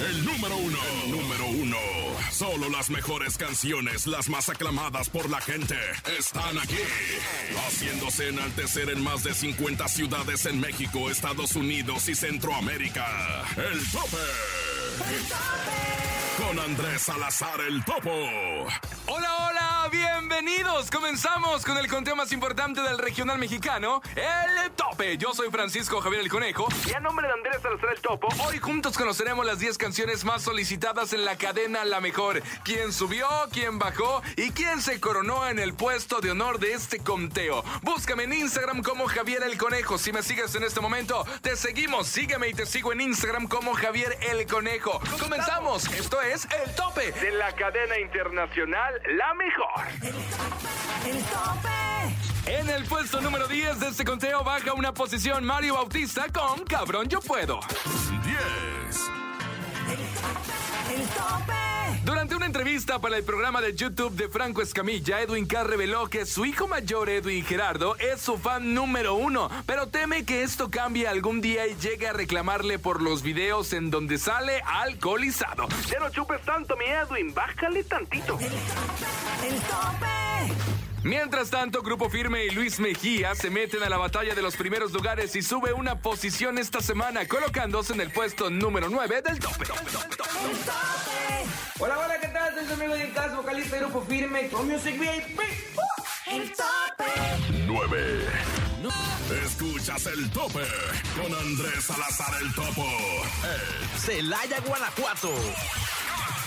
El número uno. El número uno. Solo las mejores canciones, las más aclamadas por la gente, están aquí. Haciéndose enaltecer en más de 50 ciudades en México, Estados Unidos y Centroamérica. El tope. El tope. Con Andrés Salazar el Topo. Hola, hola, bienvenidos. Comenzamos con el conteo más importante del regional mexicano, el tope. Yo soy Francisco Javier el Conejo y a nombre de Andrés Salazar el Topo, hoy juntos conoceremos las 10 canciones más solicitadas en la cadena La Mejor. ¿Quién subió, quién bajó y quién se coronó en el puesto de honor de este conteo? Búscame en Instagram como Javier el Conejo. Si me sigues en este momento, te seguimos. Sígueme y te sigo en Instagram como Javier el Conejo. Comenzamos. Esto es el tope de la cadena internacional La Mejor. El tope. En el puesto número 10 de este conteo baja una posición Mario Bautista con Cabrón Yo Puedo. 10. El tope. Durante una entrevista para el programa de YouTube de Franco Escamilla, Edwin Carr reveló que su hijo mayor, Edwin Gerardo, es su fan número uno, pero teme que esto cambie algún día y llegue a reclamarle por los videos en donde sale alcoholizado. Ya no chupes tanto, mi Edwin, bájale tantito. El tope. Mientras tanto, Grupo Firme y Luis Mejía se meten a la batalla de los primeros lugares y sube una posición esta semana, colocándose en el puesto número 9 del tope. El tope. Hola, hola, ¿qué tal? Soy su amigo de Cas, vocalista de Grupo Firme con Music VIP. El tope. 9. Escuchas el tope con Andrés Salazar el Topo. El Celaya, Guanajuato.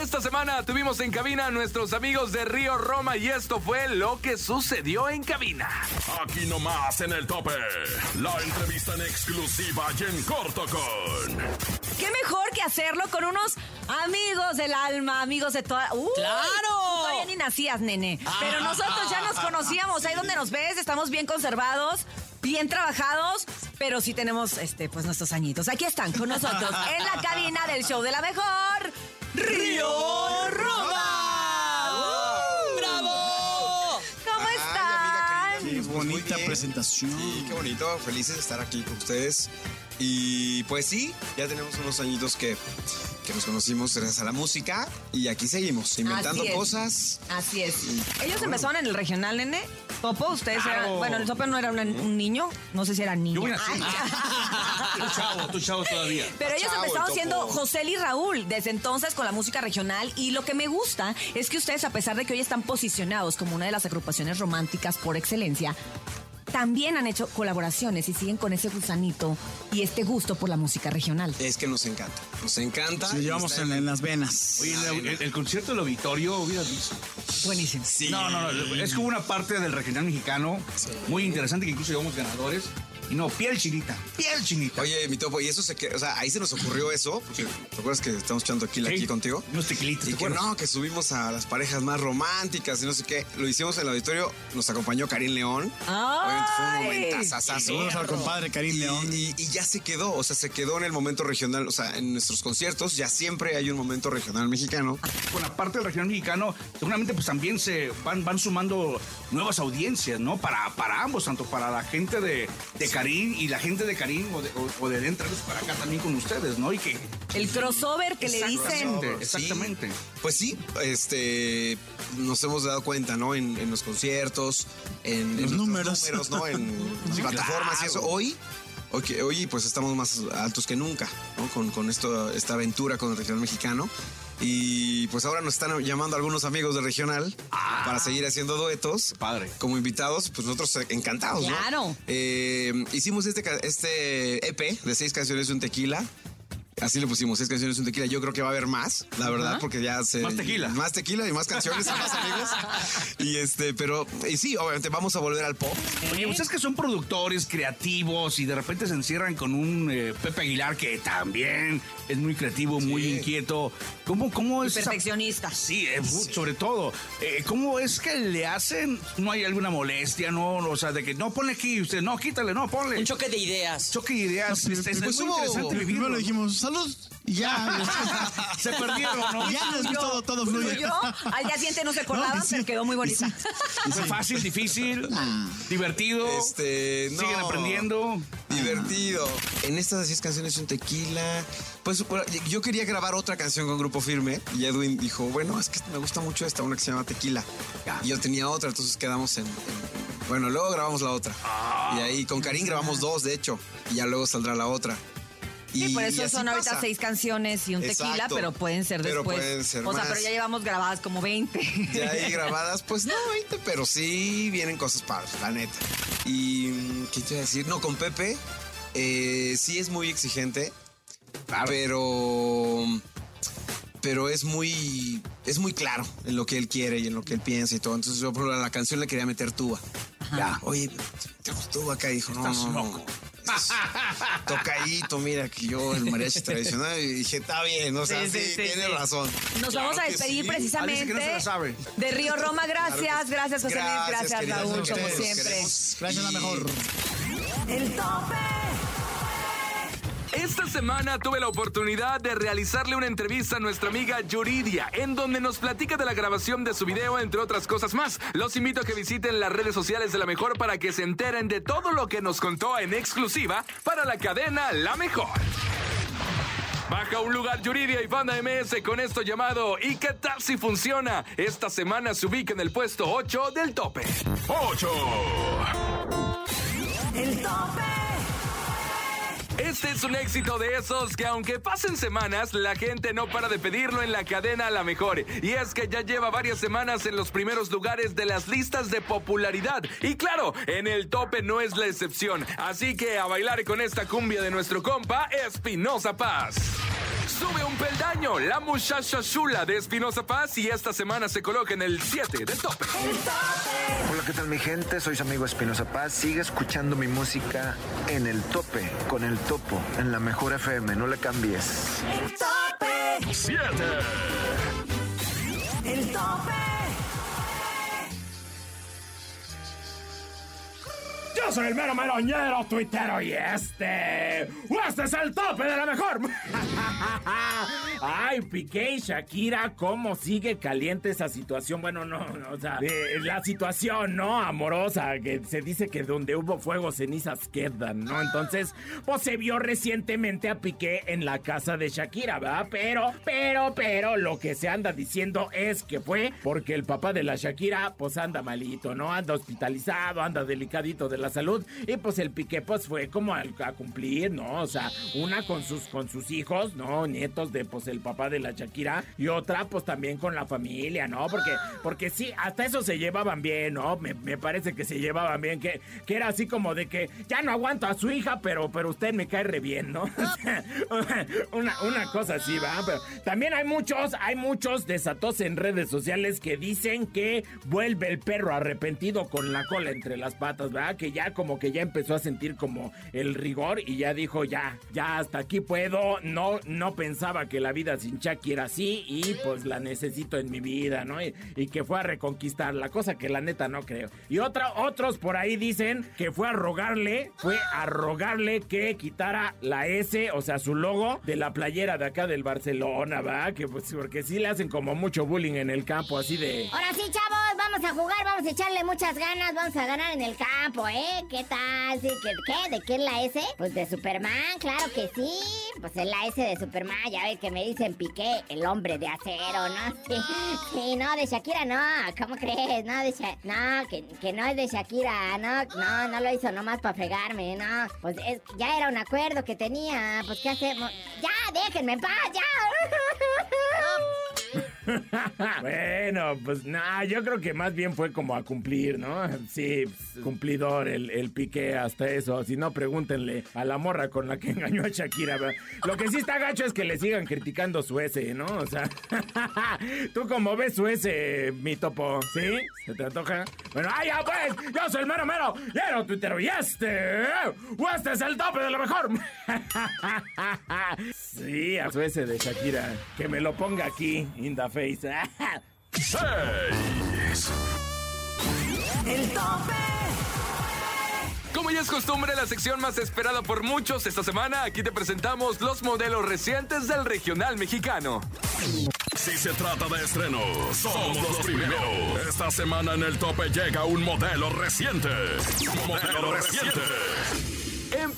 Esta semana tuvimos en cabina a nuestros amigos de Río Roma y esto fue lo que sucedió en cabina. Aquí nomás en el tope. La entrevista en exclusiva y en corto con. ¿Qué mejor que hacerlo con unos amigos del alma, amigos de toda... ¡Uh! ¡Claro! Todavía ni nacías, nene. Pero nosotros ya nos conocíamos. Ahí donde nos ves, estamos bien conservados, bien trabajados, pero sí tenemos, este, pues, nuestros añitos. Aquí están con nosotros en la cabina del show de la mejor, Río Roma. ¡Bravo! ¿Cómo Ay, amiga están? pues, muy bonita presentación. Sí, qué bonito. Felices de estar aquí con ustedes. Y pues sí, ya tenemos unos añitos que, que nos conocimos gracias a la música. Y aquí seguimos, inventando Así es. cosas. Así es. Ellos empezaron en el regional, nene. Topo, ustedes eran. Bueno, el Topo no era una- un niño. No sé si era niño. Yo voy a Ay. Tú chavo, tú chavo todavía. Pero ellos Chavo, empezaron el siendo Topo. José y Raúl desde entonces con la música regional y lo que me gusta es que ustedes a pesar de que hoy están posicionados como una de las agrupaciones románticas por excelencia, también han hecho colaboraciones y siguen con ese gusanito y este gusto por la música regional. Es que nos encanta. Nos encanta. Lo y llevamos en, en las venas. Oye, el, el- el concierto del auditorio, hubieras visto. Buenísimo. Sí. No, no, no. Es que hubo una parte del regional mexicano muy interesante que incluso llevamos ganadores. Y no, piel chinita, piel chinita. Oye, mi topo, y eso se que, o sea, ahí se nos ocurrió eso, porque ¿te acuerdas que estamos echando aquí, Sí, aquí contigo? unos tequilitas, Y ¿te que no, que subimos a las parejas más románticas y no sé qué. Lo hicimos en el auditorio, nos acompañó Karim León. Obviamente fue un momentazazazo. Saludos al compadre Karim León. Y, y ya se quedó, o sea, se quedó en el momento regional, o sea, en nuestros conciertos ya siempre hay un momento regional mexicano. Con la parte del regional mexicano, seguramente pues también se van, van sumando nuevas audiencias, ¿no? Para, para ambos, tanto para la gente de, de Karim y la gente de Karim o de, o, o de dentro para acá también con ustedes, ¿no? Y que... El crossover que le dicen. Exactamente, Sí. Pues sí, este, nos hemos dado cuenta, ¿no? En, en los conciertos, en, Los en números. números, ¿no? En Sí, plataformas y eso. claro. Hoy, hoy, que- hoy, pues estamos más altos que nunca, ¿no? Con, con esto, esta aventura con el regional mexicano. Y pues ahora nos están llamando algunos amigos del regional para seguir haciendo duetos. Padre. Como invitados, pues nosotros encantados, ¿no? Claro. Eh, hicimos este, este EP de seis canciones de un tequila. Así le pusimos, seis canciones, un tequila. Yo creo que va a haber más, la verdad, porque ya se... Más tequila. Más tequila y más canciones y más amigos. Y este, pero y sí, obviamente vamos a volver al pop. Oye, ustedes que son productores, creativos y de repente se encierran con un eh, Pepe Aguilar que también es muy creativo, muy inquieto. ¿Cómo, cómo es? esa- Perfeccionista. Sí, eh, sobre todo. Eh, ¿Cómo es que le hacen? ¿No hay alguna molestia? No, o sea, de que no ponle aquí, usted no, quítale, no, ponle. Un choque de ideas. choque de ideas. Pues, Es- es pues muy hubo- interesante primero vivirlo. le dijimos salud y ya. Se perdieron, ¿no? Ya después todo, todo fluye. Fluyó. Al día siguiente no se acordaban, No, sí. pero quedó muy bonita. Fue fácil, difícil, divertido. Este, no. Siguen aprendiendo. Divertido. En estas seis canciones un tequila. Pues yo quería grabar otra canción con Grupo Firme y Edwin dijo, bueno, es que me gusta mucho esta, una que se llama Tequila. Y yo tenía otra, entonces quedamos en... en- bueno, luego grabamos la otra. Y ahí con Karim grabamos dos, de hecho. Y ya luego saldrá la otra. Sí, Y- por eso son ahorita pasa. seis canciones y un tequila, pero pueden ser Pero después. pueden ser o sea, pero ya llevamos grabadas como 20. Ya ahí grabadas, pues no 20, pero sí vienen cosas padres, la neta. Y, mm, ¿qué te iba a decir? No, con Pepe, eh, sí es muy exigente, pero, pero es muy, es muy claro en lo que él quiere y en lo que él piensa y todo. Entonces yo, por la canción le quería meter tuba. Ya, oye, te gustó acá, dijo, no, Estás no, loco. Tocadito, mira que yo el mariachi tradicional y dije, está bien, o sea, Sí, sí, sí, sí, tiene razón. Nos Claro vamos a despedir precisamente dice que no se la sabe. de Río Roma. Gracias, Claro gracias, José Luis. Gracias, Gracias, Raúl, como siempre. Gracias, la mejor. El tope. Esta semana tuve la oportunidad de realizarle una entrevista a nuestra amiga Yuridia, en donde nos platica de la grabación de su video, entre otras cosas más. Los invito a que visiten las redes sociales de La Mejor para que se enteren de todo lo que nos contó en exclusiva para la cadena La Mejor. Baja un lugar Yuridia y Banda MS con esto llamado ¿Y qué tal si funciona? Esta semana se ubica en el puesto 8 del tope. 8. El tope. Este es un éxito de esos que aunque pasen semanas, la gente no para de pedirlo en la cadena a la mejor. Y es que ya lleva varias semanas en los primeros lugares de las listas de popularidad. Y claro, en el tope no es la excepción. Así que a bailar con esta cumbia de nuestro compa, Espinosa Paz. Sube un peldaño, la muchacha chula de Espinosa Paz y esta semana se coloca en el 7 del tope. Hola, ¿qué tal mi gente? Soy su amigo Espinosa Paz. Sigue escuchando mi música en el tope, con el topo, en la mejor FM. No le cambies. El tope. 7. El tope. Yo soy el mero meroñero tuitero y este. ¡Este es el tope de la mejor! ha ha ha! Ay, Piqué y Shakira, ¿cómo sigue caliente esa situación? Bueno, no, no, o sea, eh, la situación, ¿no? Amorosa, que se dice que donde hubo fuego, cenizas quedan, ¿no? Entonces, pues se vio recientemente a Piqué en la casa de Shakira, ¿verdad? Pero, pero, pero, lo que se anda diciendo es que fue porque el papá de la Shakira, pues anda malito, ¿no? Anda hospitalizado, anda delicadito de la salud. Y pues el Piqué, pues fue como a, a cumplir, ¿no? O sea, una con sus, con sus hijos, ¿no? Nietos de, pues, el papá de la Shakira. Y otra, pues, también con la familia, ¿no? Porque, porque sí, hasta eso se llevaban bien, ¿no? Me, me parece que se llevaban bien, que, que era así como de que ya no aguanto a su hija, pero, pero usted me cae re bien, ¿no? una, una cosa así, ¿va? Pero también hay muchos, hay muchos desatos en redes sociales que dicen que vuelve el perro arrepentido con la cola entre las patas, ¿verdad? Que ya como que ya empezó a sentir como el rigor y ya dijo, ya, ya hasta aquí puedo, no, no pensaba que la vida sin Chucky era así y pues la necesito en mi vida, ¿no? Y, que fue a reconquistar la cosa que la neta no creo. Y otra, otros por ahí dicen que fue a rogarle, fue a rogarle que quitara la S, o sea, su logo de la playera de acá del Barcelona, ¿va? Que pues porque sí le hacen como mucho bullying en el campo, así de... Ahora sí, chavos, vamos a jugar, vamos a echarle muchas ganas, vamos a ganar en el campo, ¿eh? ¿Qué tal? Sí, ¿qué? ¿De qué la S? Pues de Superman, claro que sí. Pues es la S de Superman, ya ves que me dicen Piqué, el hombre de acero, ¿no? Sí, no, de Shakira no, ¿cómo crees? No, de Sha- no, que, que no es de Shakira, no, no, no lo hizo nomás para fregarme, no. Pues es, ya era un acuerdo que tenía, pues ¿qué hacemos? Ya, déjenme en paz, ya. bueno, pues nada, yo creo que más bien fue como a cumplir, ¿no? Sí, pues, cumplidor el, el piqué hasta eso. Si no, pregúntenle a la morra con la que engañó a Shakira. Lo que sí está gacho es que le sigan criticando su S, ¿no? O sea, ¿tú cómo ves su S, mi topo? ¿Sí? ¿Se te antoja? Bueno, ¡ay, ya pues! Yo soy el mero mero, lleno tuitero y este, este es el tope de lo mejor. Sí, a su S de Shakira. Que me lo ponga aquí, in the face. 6. El tope. Como ya es costumbre, la sección más esperada por muchos esta semana, aquí te presentamos los modelos recientes del regional mexicano. Si se trata de estrenos, somos los primeros. Esta semana en el tope llega un modelo reciente. Modelo reciente.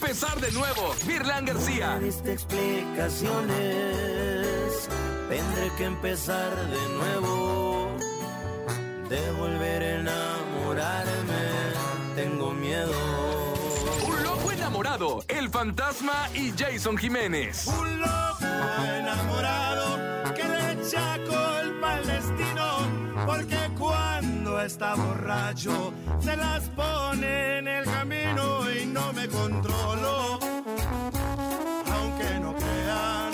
Empezar de nuevo, Virlan García. diste explicaciones, tendré que empezar de nuevo, de volver a enamorarme, tengo miedo. Un loco enamorado, el fantasma y Jason Jiménez. Un loco enamorado que le echa culpa al destino, porque cuando está borracho se las pone en el me controlo. Aunque no crean,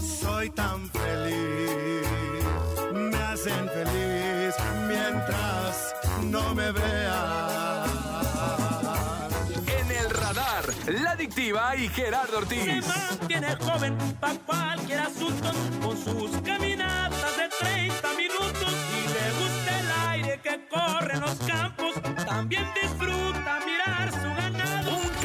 soy tan feliz, me hacen feliz mientras no me vean. En el radar, la adictiva y Gerardo Ortiz. Se mantiene joven para cualquier asunto con sus caminatas de 30 minutos y le gusta el aire que corre en los campos. También disfruta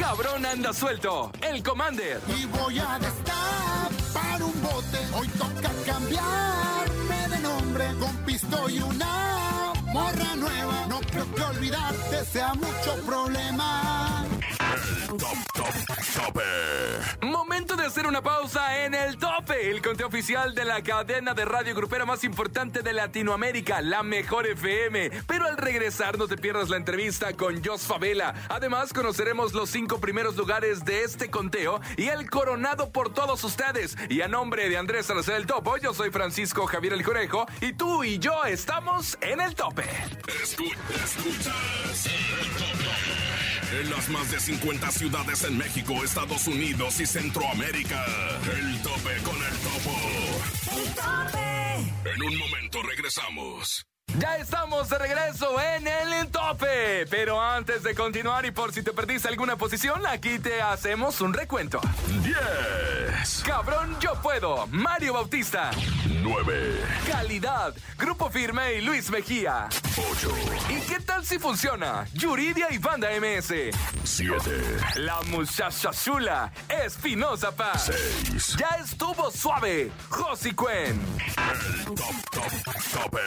cabrón anda suelto, el Commander. Y voy a destapar un bote. Hoy toca cambiarme de nombre. Con pisto y una morra nueva. No creo que olvidarte sea mucho problema. El top, top, tope. Momento de hacer una pausa en el tope, el conteo oficial de la cadena de radio grupera más importante de Latinoamérica, la Mejor FM. Pero al regresar no te pierdas la entrevista con Jos Favela. Además conoceremos los cinco primeros lugares de este conteo y el coronado por todos ustedes. Y a nombre de Andrés Salazar el Topo, yo soy Francisco Javier el Conejo y tú y yo estamos en el tope. Escu- escuchas el tope. En las más de 50 ciudades en México, Estados Unidos y Centroamérica. El tope con el topo. El tope. En un momento regresamos. Ya estamos de regreso en el tope. Pero antes de continuar y por si te perdiste alguna posición, aquí te hacemos un recuento. 10, Cabrón, yo puedo. Mario Bautista. 9, Calidad. Grupo Firme y Luis Mejía. 8, ¿Y qué tal si funciona? Yuridia y Banda MS. 7, La muchacha chula. Espinosa Paz. 6. Ya estuvo suave. Josi Cuen. El top, top, tope.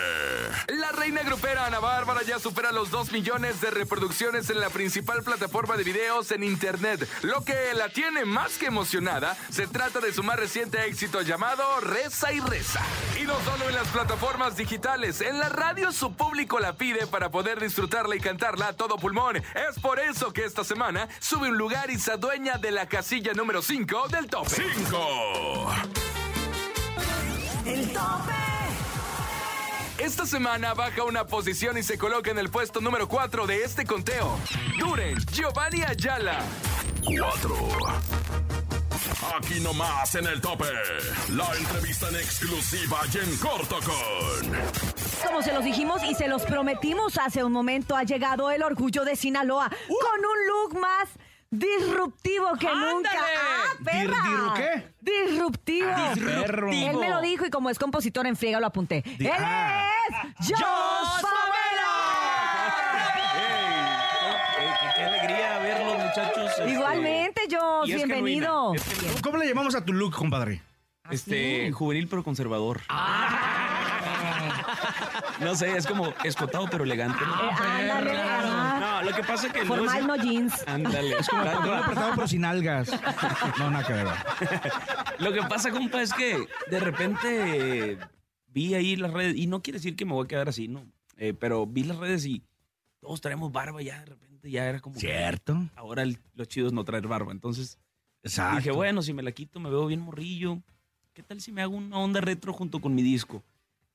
La reina grupera Ana Bárbara ya supera los 2 millones de reproducciones en la principal plataforma de videos en internet. Lo que la tiene más que emocionada se trata de su más reciente éxito llamado Reza y Reza. Y no solo en las plataformas digitales, en la radio su público la pide para poder disfrutarla y cantarla a todo pulmón. Es por eso que esta semana sube un lugar y se adueña de la casilla número 5 del top. 5, El tope. Esta semana baja una posición y se coloca en el puesto número 4 de este conteo. Duren, Giovanni Ayala. 4. Aquí nomás en el tope. La entrevista en exclusiva y en corto con. Como se los dijimos y se los prometimos hace un momento, ha llegado el orgullo de Sinaloa con un look más disruptivo que nunca. ¡Ah, perra! ¿Dir- qué? Disruptivo. Ah, perro. Él me lo dijo y como es compositor en friega lo apunté. ¡Él ah. es Jos Qué, qué- alegría verlos, muchachos. este, Igualmente, Jos, bienvenido. es. ¿Cómo le llamamos a tu look, compadre? Este, juvenil pero conservador. No sé, es como escotado pero elegante. ¿no? Eh, ándale, ajá. No, lo que pasa es que Formal, sí- no jeans. Ándale, es como Pantalón apretado pero sin algas. No, nada que ver. Lo que pasa, compa, es que de repente vi ahí las redes, y no quiere decir que me voy a quedar así, no. Eh, pero vi las redes y todos traemos barba ya, de repente ya era como. que Cierto. ahora el- lo chido es no traer barba. Entonces Exacto. dije, bueno, si me la quito me veo bien morrillo. ¿Qué tal si me hago una onda retro junto con mi disco?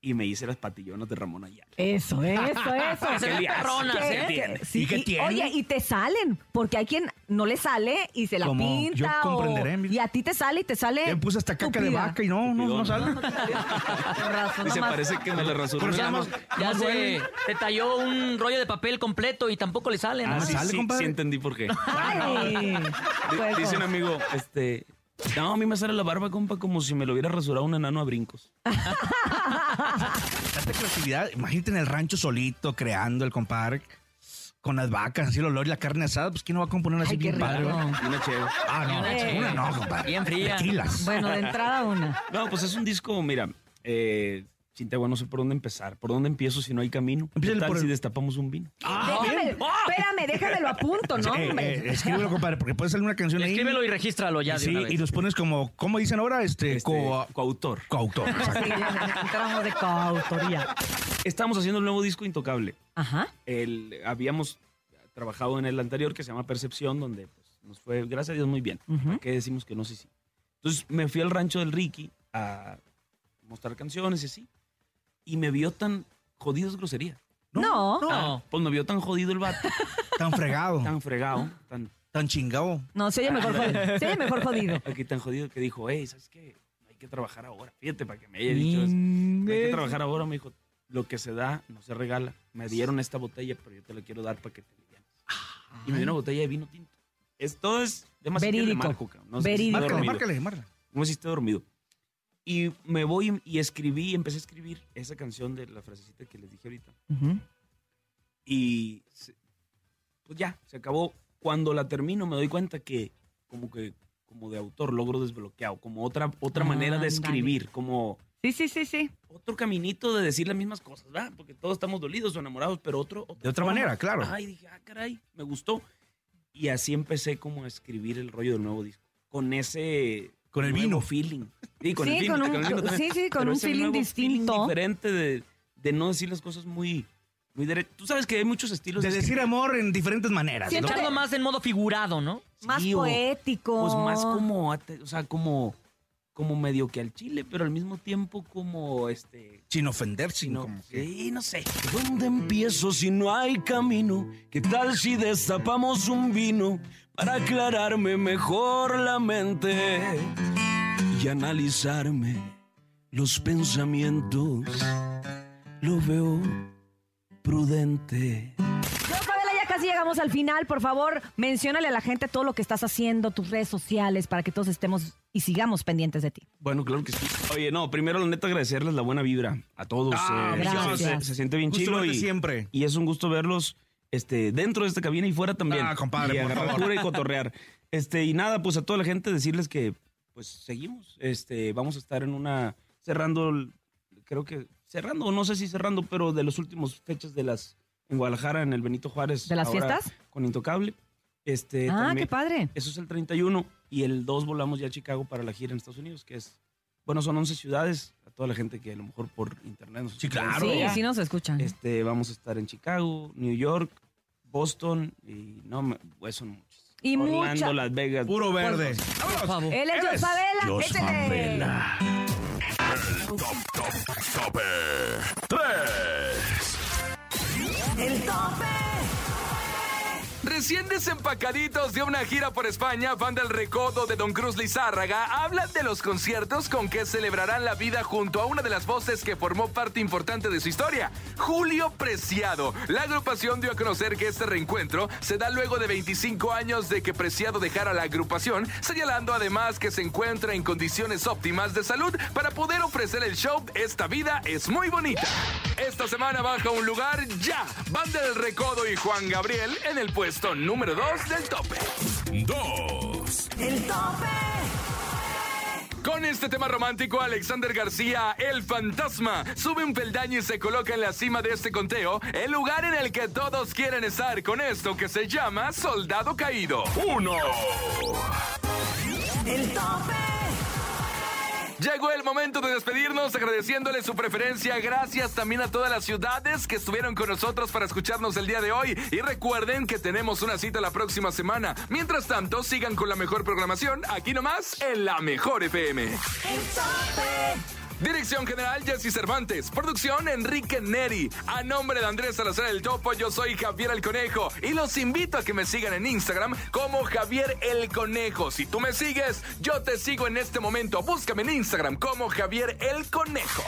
Y me hice las patillonas de Ramón Ayala. Eso, eso, eso. Se ven ¿Qué- perronas, qué- ¿eh? tiene? sí, ¿Y qué tiene? Oye, y te salen, porque hay quien no le sale y se la Como pinta. yo o- comprenderé, mira. y a ti te sale y te sale. Le puse hasta caca de vaca y no, no, no sale. Y se parece que me la rasuró. Más. Ya más se te talló un rollo de papel completo y tampoco le sale. Ah, ¿no? sí, sí, sí entendí por qué. Ay, Di- pues, Dice un amigo, este... No, a mí me sale la barba, compa, como si me lo hubiera rasurado un enano a brincos. Tanta creatividad. Imagínate en el rancho solito, creando el compadre. Con las vacas, así el olor y la carne asada, pues ¿quién no va a componer así Ay, qué bien padre? una cheve. Ah, no, Y una no, compadre. Bien fría. Tequilas. Bueno, de entrada una. No, pues es un disco, mira, eh, Cintia, no sé por dónde empezar. ¿Por dónde empiezo si no hay camino? ¿Qué Empiézale tal por el- si destapamos un vino? Déjame, espérame, déjame lo apunto, ¿no? Eh, hombre? eh, escríbelo, compadre, porque puede salir una canción ahí. Escríbelo y regístralo ya de Sí, una vez. y los pones como, ¿cómo dicen ahora? Este, Este, co- coautor. coautor. Sí, entramos de coautoría. Estamos haciendo el nuevo disco Intocable. Ajá. El, habíamos trabajado en el anterior que se llama Percepción, donde pues, nos fue, gracias a Dios, muy bien. Ujú. ¿Qué decimos que no? Sí, sí. Entonces me fui al rancho del Ricky a mostrar canciones y así. Y me vio tan jodido, es grosería. No. No. Pues me vio tan jodido el vato, Tan fregado, tan fregado, tan tan chingado. No, se oye mejor jodido. Se oye mejor jodido. aquí tan jodido que dijo, hey, ¿sabes qué? Hay que trabajar ahora. Fíjate para que me haya dicho eso. Hay que trabajar ahora, me dijo. Lo que se da no se regala. Me dieron esta botella, pero yo te la quiero dar para que te livianes. Y me dio una botella de vino tinto. Esto es demasiado Verídico. marco, cabrón. No sé Verídico. Márcale, márcale, márcale. No sé si estoy dormido. Y me voy y escribí, empecé a escribir esa canción de la frasecita que les dije ahorita. Ujú. Y se- pues ya, se acabó. Cuando la termino me doy cuenta que como que como de autor logro desbloqueado, como otra otra manera de escribir, como Sí, sí, sí, sí. otro caminito de decir las mismas cosas, ¿verdad? Porque todos estamos dolidos o enamorados, pero otro, De otra manera, claro. Ay, dije, ah, caray, me gustó. Y así empecé como a escribir el rollo del nuevo disco. Con ese... Con el vino. feeling. Sí, con Sí, el vino. con un- el vino también. sí, sí, con Pero un feeling distinto. diferente de, de no decir las cosas muy... muy Tú sabes que hay muchos estilos De decir escribir. amor en diferentes maneras. Sí, ¿no? más en modo figurado, ¿no? Más Sí, o- poético. Pues más como, o sea, como, como medio que al chile, pero al mismo tiempo como este... Sin ofender, sin No, como que- sí, no sé. ¿Dónde empiezo si no hay camino? ¿Qué tal si destapamos un vino para aclararme mejor la mente y analizarme los pensamientos? Lo veo prudente. Fabiola, ya casi llegamos al final. Por favor, menciónale a la gente todo lo que estás haciendo, tus redes sociales, para que todos estemos y sigamos pendientes de ti. Bueno, claro que sí. Oye, no, primero la neta agradecerles la buena vibra a todos. Ah, eh, gracias. Se, se siente bien Gusto chido y, siempre. y es un gusto verlos este, dentro de esta cabina y fuera también. Ah, compadre, y por favor. y cotorrear. Este, y nada, pues a toda la gente decirles que pues seguimos. Este, vamos a estar en una cerrando creo que cerrando, no sé si cerrando, pero de los últimos fechas de las en Guadalajara en el Benito Juárez. ¿De las ahora fiestas? Con Intocable. Este, ah, también- qué padre. eso es el 31 y el 2 volamos ya a Chicago para la gira en Estados Unidos, que es, bueno, son 11 ciudades, toda la gente que a lo mejor por internet nos Sí, escucha claro. desde Sí, sí nos escuchan. Este, vamos a estar en Chicago, New York, Boston y no, me- pues son muchos. Y Orlando, mucha- Las Vegas. Puro verde. Por favor. Él es Jos Favela. échale. El top, top, tope 3. El tope. Recién desempacaditos de una gira por España, Banda El Recodo de Don Cruz Lizárraga hablan de los conciertos con que celebrarán la vida junto a una de las voces que formó parte importante de su historia, Julio Preciado. La agrupación dio a conocer que este reencuentro se da luego de 25 años de que Preciado dejara la agrupación, señalando además que se encuentra en condiciones óptimas de salud para poder ofrecer el show Esta vida es muy bonita. Esta semana baja un lugar ya, Banda El Recodo y Juan Gabriel en el puesto número 2 del tope. 2. El tope. Con este tema romántico, Alexander García, el fantasma, sube un peldaño y se coloca en la cima de este conteo, el lugar en el que todos quieren estar con esto que se llama Soldado Caído. 1. El tope. Llegó el momento de despedirnos agradeciéndole su preferencia. Gracias también a todas las ciudades que estuvieron con nosotros para escucharnos el día de hoy. Y recuerden que tenemos una cita la próxima semana. Mientras tanto, sigan con la mejor programación aquí nomás en la Mejor FM. El tope. Dirección General Jesse Cervantes. Producción Enrique Neri. A nombre de Andrés Salazar el Topo, yo soy Javier el Conejo. Y los invito a que me sigan en Instagram como Javier el Conejo. Si tú me sigues, yo te sigo en este momento. Búscame en Instagram como Javier el Conejo.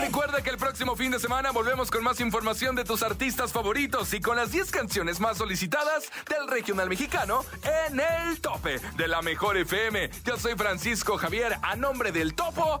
Recuerda que el próximo fin de semana volvemos con más información de tus artistas favoritos y con las 10 canciones más solicitadas del regional mexicano en el tope de la mejor FM. Yo soy Francisco Javier, a nombre del Topo.